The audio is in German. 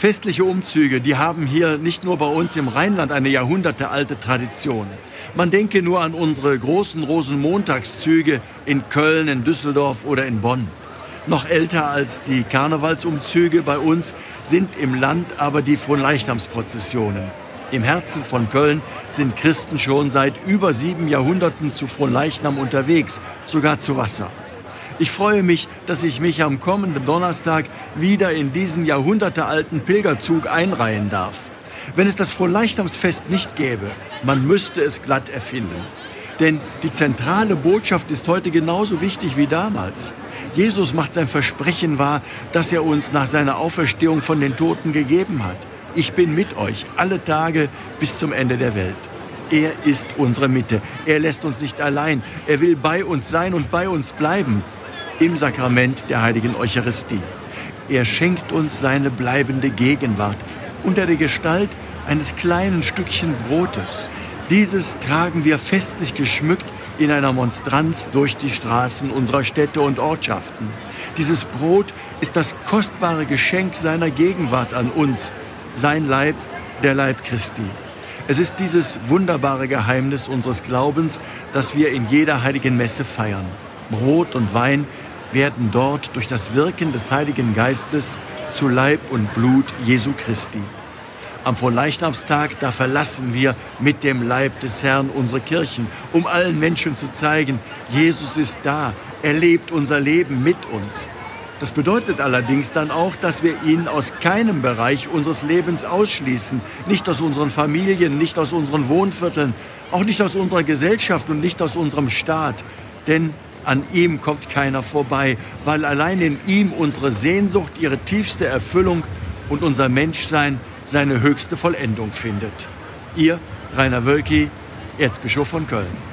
Festliche Umzüge, die haben hier nicht nur bei uns im Rheinland eine jahrhundertealte Tradition. Man denke nur an unsere großen Rosenmontagszüge in Köln, in Düsseldorf oder in Bonn. Noch älter als die Karnevalsumzüge bei uns sind im Land aber die Fronleichnamsprozessionen. Im Herzen von Köln sind Christen schon seit über sieben Jahrhunderten zu Fronleichnam unterwegs, sogar zu Wasser. Ich freue mich, dass ich mich am kommenden Donnerstag wieder in diesen jahrhundertealten Pilgerzug einreihen darf. Wenn es das Fronleichnamsfest nicht gäbe, man müsste es glatt erfinden. Denn die zentrale Botschaft ist heute genauso wichtig wie damals. Jesus macht sein Versprechen wahr, das er uns nach seiner Auferstehung von den Toten gegeben hat. Ich bin mit euch alle Tage bis zum Ende der Welt. Er ist unsere Mitte. Er lässt uns nicht allein. Er will bei uns sein und bei uns bleiben im Sakrament der heiligen Eucharistie. Er schenkt uns seine bleibende Gegenwart unter der Gestalt eines kleinen Stückchen Brotes. Dieses tragen wir festlich geschmückt in einer Monstranz durch die Straßen unserer Städte und Ortschaften. Dieses Brot ist das kostbare Geschenk seiner Gegenwart an uns, sein Leib, der Leib Christi. Es ist dieses wunderbare Geheimnis unseres Glaubens, das wir in jeder heiligen Messe feiern. Brot und Wein werden dort durch das Wirken des Heiligen Geistes zu Leib und Blut Jesu Christi. Am Vorleichnamstag, da verlassen wir mit dem Leib des Herrn unsere Kirchen, um allen Menschen zu zeigen, Jesus ist da, er lebt unser Leben mit uns. Das bedeutet allerdings dann auch, dass wir ihn aus keinem Bereich unseres Lebens ausschließen, nicht aus unseren Familien, nicht aus unseren Wohnvierteln, auch nicht aus unserer Gesellschaft und nicht aus unserem Staat. Denn an ihm kommt keiner vorbei, weil allein in ihm unsere Sehnsucht ihre tiefste Erfüllung und unser Menschsein seine höchste Vollendung findet. Ihr, Rainer Wölki, Erzbischof von Köln.